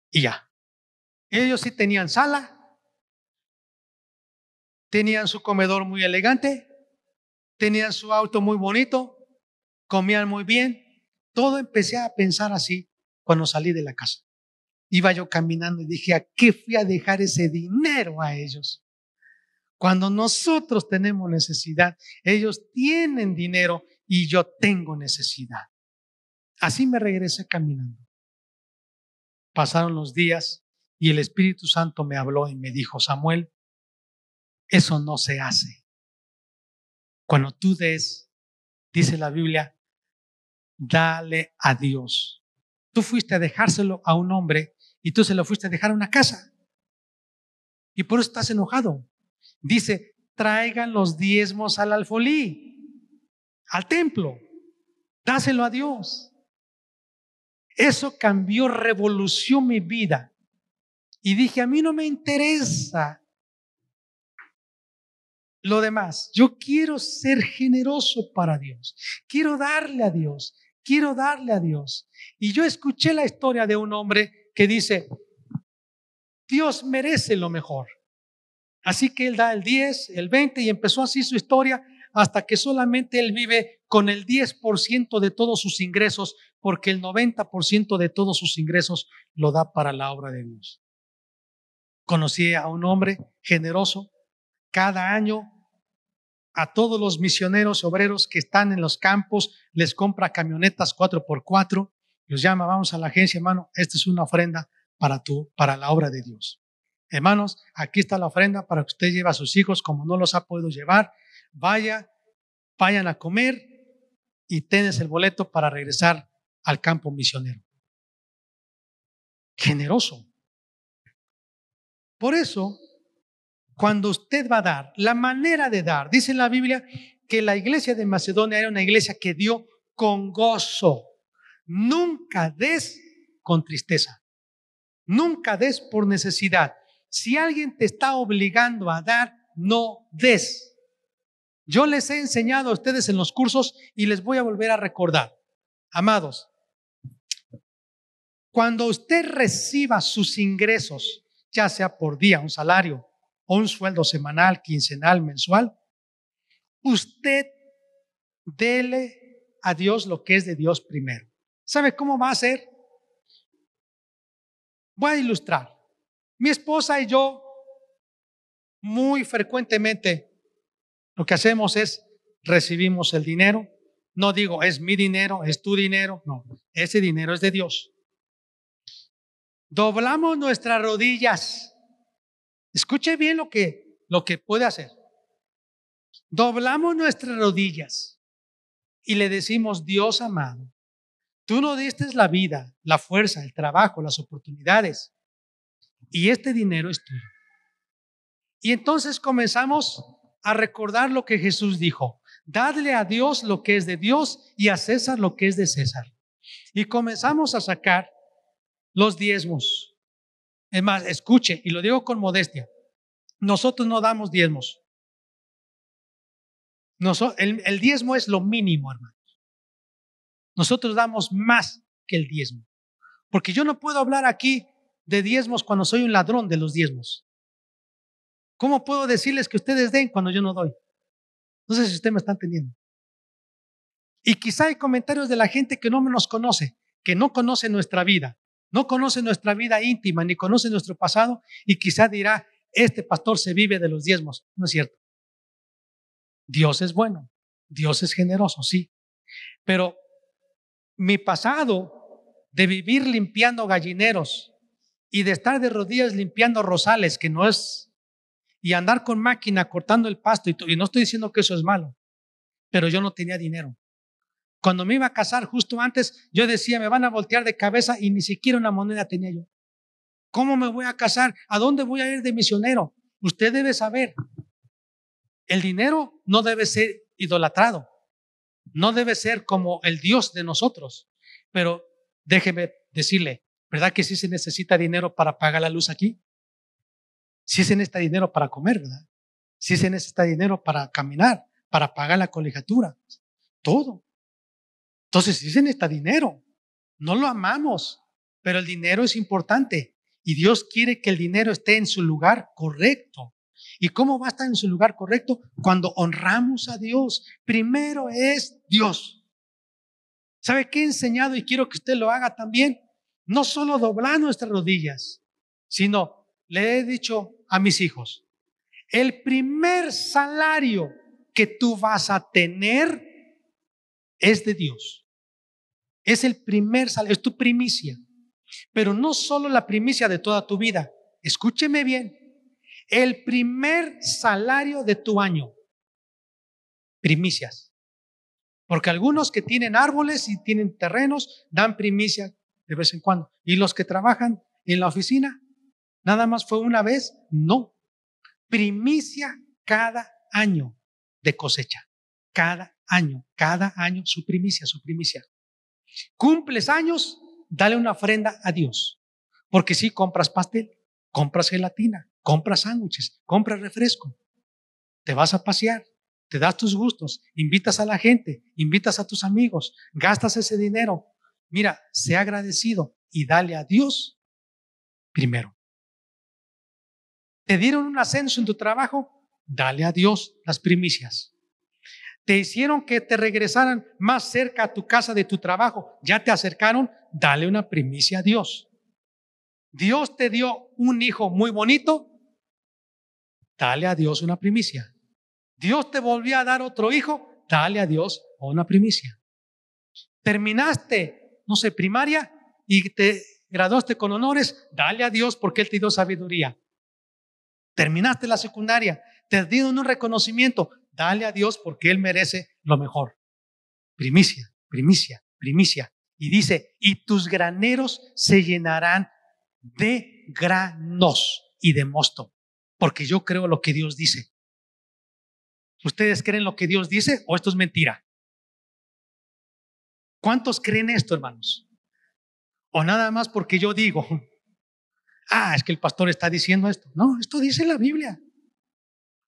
y ya. Ellos sí tenían sala, tenían su comedor muy elegante, tenían su auto muy bonito, comían muy bien. Todo empecé a pensar así cuando salí de la casa. Iba yo caminando y dije, ¿a qué fui a dejar ese dinero a ellos? Cuando nosotros tenemos necesidad, ellos tienen dinero y yo tengo necesidad. Así me regresé caminando. Pasaron los días y el Espíritu Santo me habló y me dijo, Samuel, eso no se hace. Cuando tú des, dice la Biblia, dale a Dios. Tú fuiste a dejárselo a un hombre y tú se lo fuiste a dejar a una casa. Y por eso estás enojado. Dice, traigan los diezmos al alfolí, al templo. Dáselo a Dios. Eso cambió, revolucionó mi vida. Y dije, a mí no me interesa lo demás. Yo quiero ser generoso para Dios. Quiero darle a Dios. Quiero darle a Dios. Y yo escuché la historia de un hombre que dice, Dios merece lo mejor. Así que él da el 10, el 20 y empezó así su historia hasta que solamente él vive con el 10% de todos sus ingresos, porque el 90% de todos sus ingresos lo da para la obra de Dios. Conocí a un hombre generoso. Cada año a todos los misioneros obreros que están en los campos les compra camionetas 4x4. Los llama, vamos a la agencia, hermano, esta es una ofrenda para tú, para la obra de Dios. Hermanos, aquí está la ofrenda para que usted lleve a sus hijos como no los ha podido llevar. Vaya, vayan a comer y tenés el boleto para regresar al campo misionero. Generoso. Por eso, cuando usted va a dar, la manera de dar, dice en la Biblia que la iglesia de Macedonia era una iglesia que dio con gozo. Nunca des con tristeza. Nunca des por necesidad. Si alguien te está obligando a dar, no des. Yo les he enseñado a ustedes en los cursos y les voy a volver a recordar. Amados, cuando usted reciba sus ingresos, ya sea por día, un salario un sueldo semanal, quincenal, mensual, usted dele a Dios lo que es de Dios primero. ¿Sabe cómo va a ser? Voy a ilustrar. Mi esposa y yo muy frecuentemente lo que hacemos es recibimos el dinero. No digo es mi dinero, es tu dinero, no, ese dinero es de Dios doblamos nuestras rodillas. Escuche bien lo que lo que puede hacer. Doblamos nuestras rodillas y le decimos, Dios amado, tú no diste la vida, la fuerza, el trabajo, las oportunidades. Y este dinero es tuyo. Y entonces comenzamos a recordar lo que Jesús dijo. Dadle a Dios lo que es de Dios y a César lo que es de César. Y comenzamos a sacar los diezmos. Es más, escuche, y lo digo con modestia, nosotros no damos diezmos. el, el diezmo es lo mínimo, hermanos. Nosotros damos más que el diezmo. Porque yo no puedo hablar aquí de diezmos cuando soy un ladrón de los diezmos. ¿Cómo puedo decirles que ustedes den cuando yo no doy? No sé si ustedes me están entendiendo. Y quizá hay comentarios de la gente que no nos conoce, que no conoce nuestra vida, no conoce nuestra vida íntima, ni conoce nuestro pasado, y quizá dirá, este pastor se vive de los diezmos. No es cierto. Dios es bueno, Dios es generoso, sí. Pero mi pasado de vivir limpiando gallineros y de estar de rodillas limpiando rosales, que no es, y andar con máquina cortando el pasto, y, no estoy diciendo que eso es malo, pero yo no tenía dinero. Cuando me iba a casar justo antes, yo decía, me van a voltear de cabeza y ni siquiera una moneda tenía yo. ¿Cómo me voy a casar? ¿A dónde voy a ir de misionero? Usted debe saber, el dinero no debe ser idolatrado, no debe ser como el Dios de nosotros, pero déjeme decirle, ¿verdad que sí se necesita dinero para pagar la luz aquí? Sí se necesita dinero para comer, ¿verdad? Sí se necesita dinero para caminar, para pagar la colegiatura, todo. Entonces sí se dinero, no lo amamos, pero el dinero es importante. Y Dios quiere que el dinero esté en su lugar correcto. ¿Y cómo va a estar en su lugar correcto? Cuando honramos a Dios. Primero es Dios. ¿Sabe qué he enseñado y quiero que usted lo haga también? No solo doblar nuestras rodillas, sino le he dicho a mis hijos, el primer salario que tú vas a tener es de Dios. Es el primer salario, es tu primicia. Pero no solo la primicia de toda tu vida. Escúcheme bien. El primer salario de tu año. Primicias. Porque algunos que tienen árboles y tienen terrenos dan primicia de vez en cuando. Y los que trabajan en la oficina, nada más fue una vez. No. Primicia cada año de cosecha. Cada año, cada año su primicia, su primicia. Cumples años, dale una ofrenda a Dios. Porque si compras pastel, compras gelatina, compras sándwiches, compras refresco, te vas a pasear, te das tus gustos, invitas a la gente, invitas a tus amigos, gastas ese dinero. Mira, sea agradecido y dale a Dios primero. ¿Te dieron un ascenso en tu trabajo? Dale a Dios las primicias te hicieron que te regresaran más cerca a tu casa de tu trabajo, ya te acercaron, dale una primicia a Dios. Dios te dio un hijo muy bonito, dale a Dios una primicia. Dios te volvió a dar otro hijo, dale a Dios una primicia. Terminaste, no sé, primaria y te graduaste con honores, dale a Dios porque Él te dio sabiduría. Terminaste la secundaria, te dieron un reconocimiento, dale a Dios porque Él merece lo mejor. Primicia, primicia, primicia. Y dice, y tus graneros se llenarán de granos y de mosto, porque yo creo lo que Dios dice. ¿Ustedes creen lo que Dios dice o esto es mentira? ¿Cuántos creen esto, hermanos? O nada más porque yo digo, ah, es que el pastor está diciendo esto. No, esto dice la Biblia.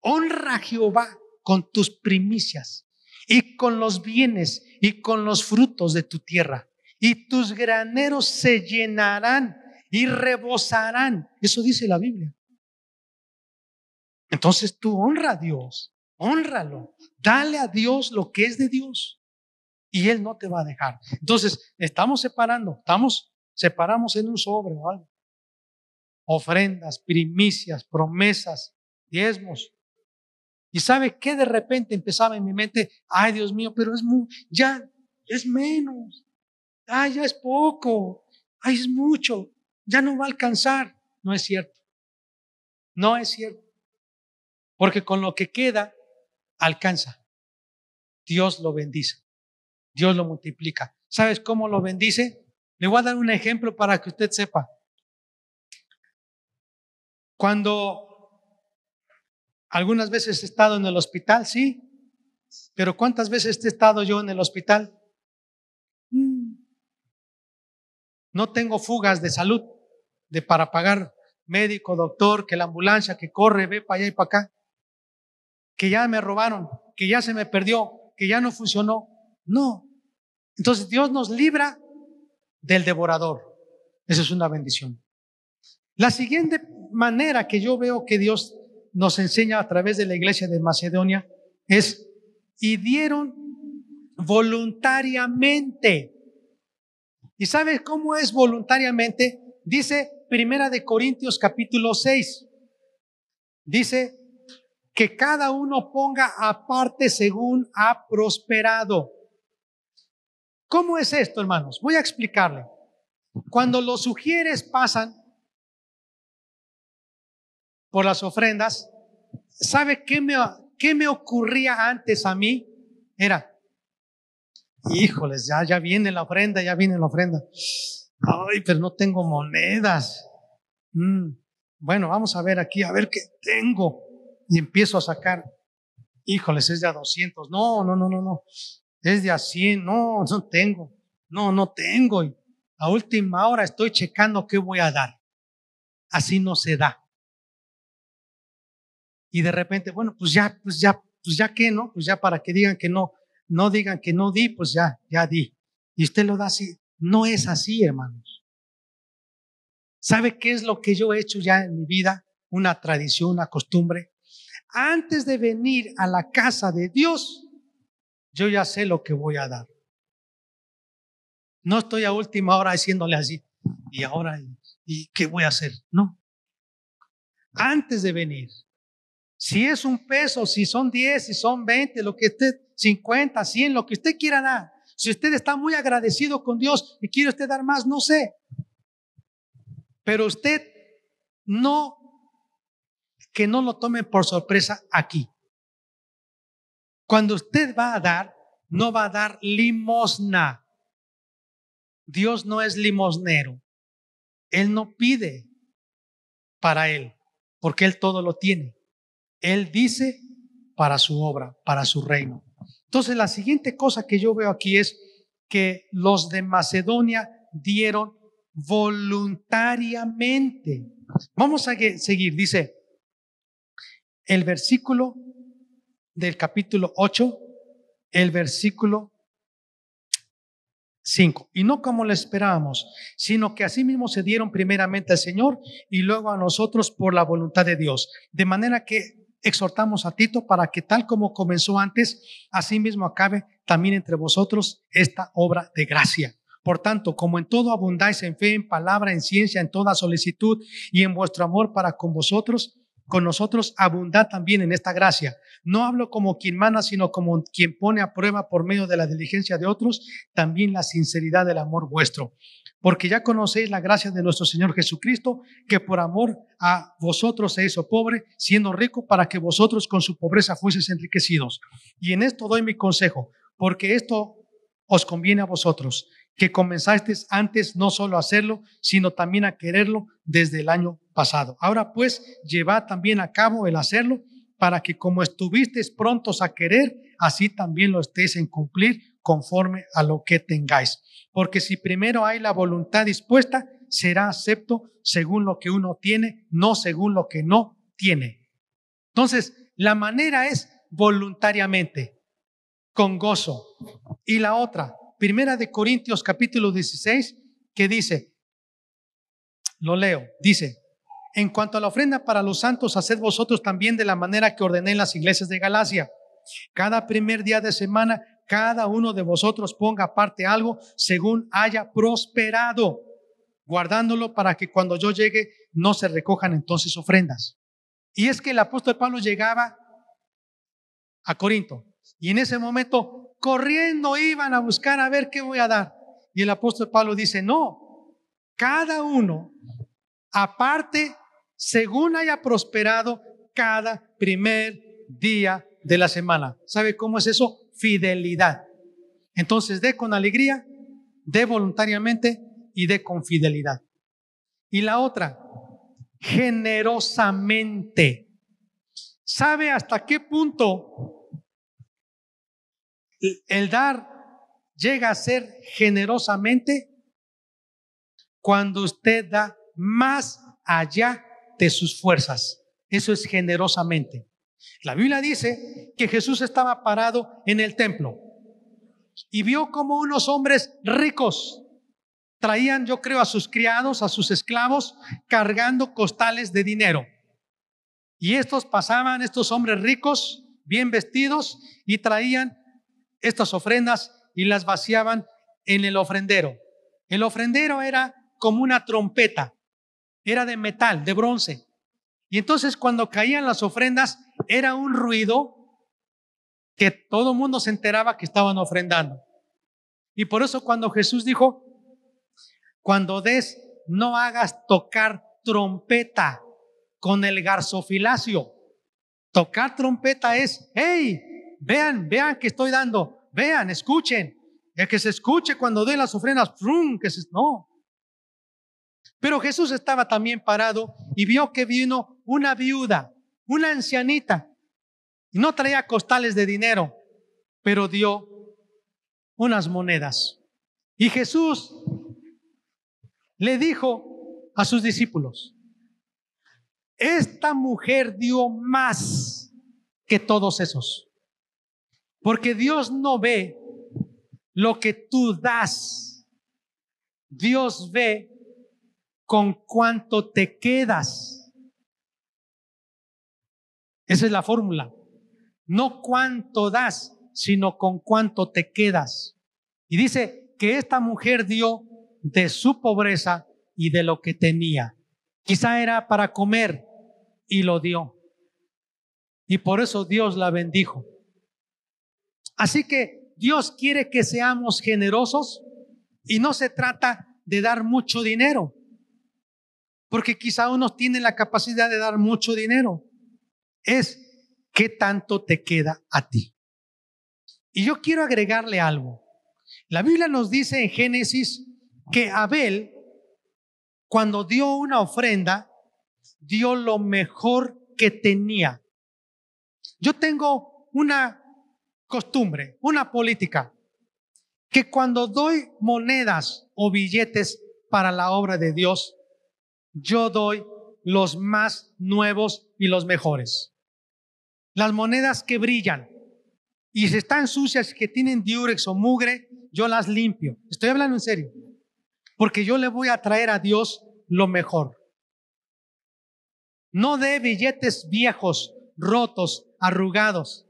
Honra a Jehová con tus primicias y con los bienes y con los frutos de tu tierra. Y tus graneros se llenarán y rebosarán. Eso dice la Biblia. Entonces tú honra a Dios, honralo, dale a Dios lo que es de Dios y Él no te va a dejar. Entonces, estamos separando, estamos, separamos en un sobre o algo. Ofrendas, primicias, promesas, diezmos, y sabe que de repente empezaba en mi mente, ay Dios mío, pero es muy, ya es menos, ay ya es poco, ay es mucho, ya no va a alcanzar. No es cierto. No es cierto. porque con lo que queda alcanza. Dios lo bendice. Dios lo multiplica. ¿Sabes cómo lo bendice? Le voy a dar un ejemplo para que usted sepa. Cuando algunas veces he estado en el hospital, sí, pero ¿cuántas veces he estado yo en el hospital? No tengo fugas de salud de para pagar médico, doctor, que la ambulancia que corre, ve para allá y para acá, que ya me robaron, que ya se me perdió, que ya no funcionó. No. Entonces Dios nos libra del devorador. Esa es una bendición. La siguiente manera que yo veo que Dios nos enseña a través de la iglesia de Macedonia es, y dieron voluntariamente. ¿Y sabes cómo es voluntariamente? Dice Primera de Corintios capítulo 6. Dice que cada uno ponga aparte según ha prosperado. ¿Cómo es esto, hermanos? Voy a explicarle. Cuando los sugieres pasan por las ofrendas, ¿sabe qué me, qué me ocurría antes a mí? Era, híjoles, ya, ya viene la ofrenda, ya viene la ofrenda. Ay, pero no tengo monedas. Mm, bueno, vamos a ver aquí, a ver qué tengo. Y empiezo a sacar, híjoles, es de a 200. No, no, no, no, no. Es de a 100. No, no tengo. No, no tengo. Y a última hora estoy checando qué voy a dar. Así no se da. Y de repente, bueno, pues ya, pues ya, pues ya que no, pues ya para que digan que no, no digan que no di, pues ya, ya di. Y usted lo da así. No es así, hermanos. ¿Sabe qué es lo que yo he hecho ya en mi vida? Una tradición, una costumbre. Antes de venir a la casa de Dios, yo ya sé lo que voy a dar. No estoy a última hora haciéndole así. Y ahora, ¿y qué voy a hacer? No. Antes de venir. Si es un peso, si son 10, si son 20, lo que usted, 50, 100, lo que usted quiera dar. Si usted está muy agradecido con Dios y quiere usted dar más, no sé. Pero usted no, que no lo tome por sorpresa aquí. Cuando usted va a dar, no va a dar limosna. Dios no es limosnero. Él no pide para Él, porque Él todo lo tiene. Él dice para su obra, para su reino. Entonces, la siguiente cosa que yo veo aquí es que los de Macedonia dieron voluntariamente. Vamos a seguir, dice el versículo del capítulo 8, el versículo 5. Y no como lo esperábamos, sino que asimismo se dieron primeramente al Señor y luego a nosotros por la voluntad de Dios. De manera que exhortamos a Tito para que tal como comenzó antes, asimismo acabe también entre vosotros esta obra de gracia. Por tanto, como en todo abundáis en fe, en palabra, en ciencia, en toda solicitud y en vuestro amor para con vosotros, con nosotros abundad también en esta gracia. No hablo como quien mana, sino como quien pone a prueba por medio de la diligencia de otros, también la sinceridad del amor vuestro porque ya conocéis la gracia de nuestro Señor Jesucristo, que por amor a vosotros se hizo pobre, siendo rico, para que vosotros con su pobreza fueseis enriquecidos. Y en esto doy mi consejo, porque esto os conviene a vosotros, que comenzasteis antes no solo a hacerlo, sino también a quererlo desde el año pasado. Ahora pues, llevad también a cabo el hacerlo, para que como estuvisteis prontos a querer, así también lo estéis en cumplir conforme a lo que tengáis. Porque si primero hay la voluntad dispuesta, será acepto según lo que uno tiene, no según lo que no tiene. Entonces, la manera es voluntariamente, con gozo. Y la otra, primera de Corintios capítulo 16, que dice, lo leo, dice, en cuanto a la ofrenda para los santos, haced vosotros también de la manera que ordené en las iglesias de Galacia. Cada primer día de semana cada uno de vosotros ponga aparte algo según haya prosperado, guardándolo para que cuando yo llegue no se recojan entonces ofrendas. Y es que el apóstol Pablo llegaba a Corinto y en ese momento corriendo iban a buscar a ver qué voy a dar. Y el apóstol Pablo dice, no, cada uno aparte según haya prosperado, cada primer día de la semana. ¿Sabe cómo es eso? Fidelidad. Entonces, dé con alegría, dé voluntariamente y dé con fidelidad. Y la otra, generosamente. ¿Sabe hasta qué punto el dar llega a ser generosamente? Cuando usted da más allá de sus fuerzas. Eso es generosamente. La Biblia dice que Jesús estaba parado en el templo y vio como unos hombres ricos traían, yo creo, a sus criados, a sus esclavos, cargando costales de dinero. Y estos pasaban, estos hombres ricos, bien vestidos, y traían estas ofrendas y las vaciaban en el ofrendero. El ofrendero era como una trompeta, era de metal, de bronce. Y entonces cuando caían las ofrendas era un ruido que todo el mundo se enteraba que estaban ofrendando. Y por eso cuando Jesús dijo, cuando des, no hagas tocar trompeta con el garzofilacio. Tocar trompeta es, hey, vean, vean que estoy dando, vean, escuchen. El que se escuche cuando dé las ofrendas, que se, no, pero Jesús estaba también parado y vio que vino una viuda, una ancianita. Y no traía costales de dinero, pero dio unas monedas. Y Jesús le dijo a sus discípulos, esta mujer dio más que todos esos. Porque Dios no ve lo que tú das. Dios ve con cuánto te quedas. Esa es la fórmula. No cuánto das, sino con cuánto te quedas. Y dice que esta mujer dio de su pobreza y de lo que tenía. Quizá era para comer y lo dio. Y por eso Dios la bendijo. Así que Dios quiere que seamos generosos y no se trata de dar mucho dinero. Porque quizá uno tiene la capacidad de dar mucho dinero. Es qué tanto te queda a ti. Y yo quiero agregarle algo. La Biblia nos dice en Génesis que Abel, cuando dio una ofrenda, dio lo mejor que tenía. Yo tengo una costumbre, una política, que cuando doy monedas o billetes para la obra de Dios, yo doy los más nuevos y los mejores. Las monedas que brillan y si están sucias, que tienen diurex o mugre, yo las limpio. Estoy hablando en serio. Porque yo le voy a traer a Dios lo mejor. No de billetes viejos, rotos, arrugados.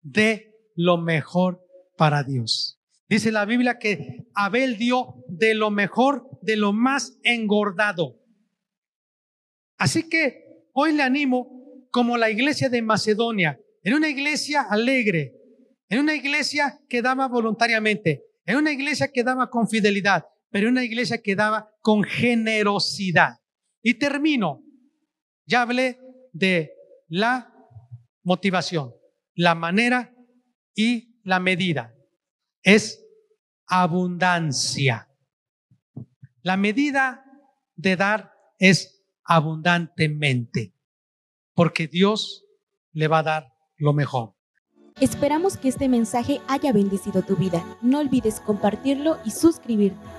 De lo mejor para Dios. Dice la Biblia que Abel dio de lo mejor, de lo más engordado. Así que hoy le animo como la iglesia de Macedonia, en una iglesia alegre, en una iglesia que daba voluntariamente, en una iglesia que daba con fidelidad, pero en una iglesia que daba con generosidad. Y termino. Ya hablé de la motivación, la manera y la medida. Es abundancia. La medida de dar es abundantemente, porque Dios le va a dar lo mejor. Esperamos que este mensaje haya bendecido tu vida. No olvides compartirlo y suscribirte.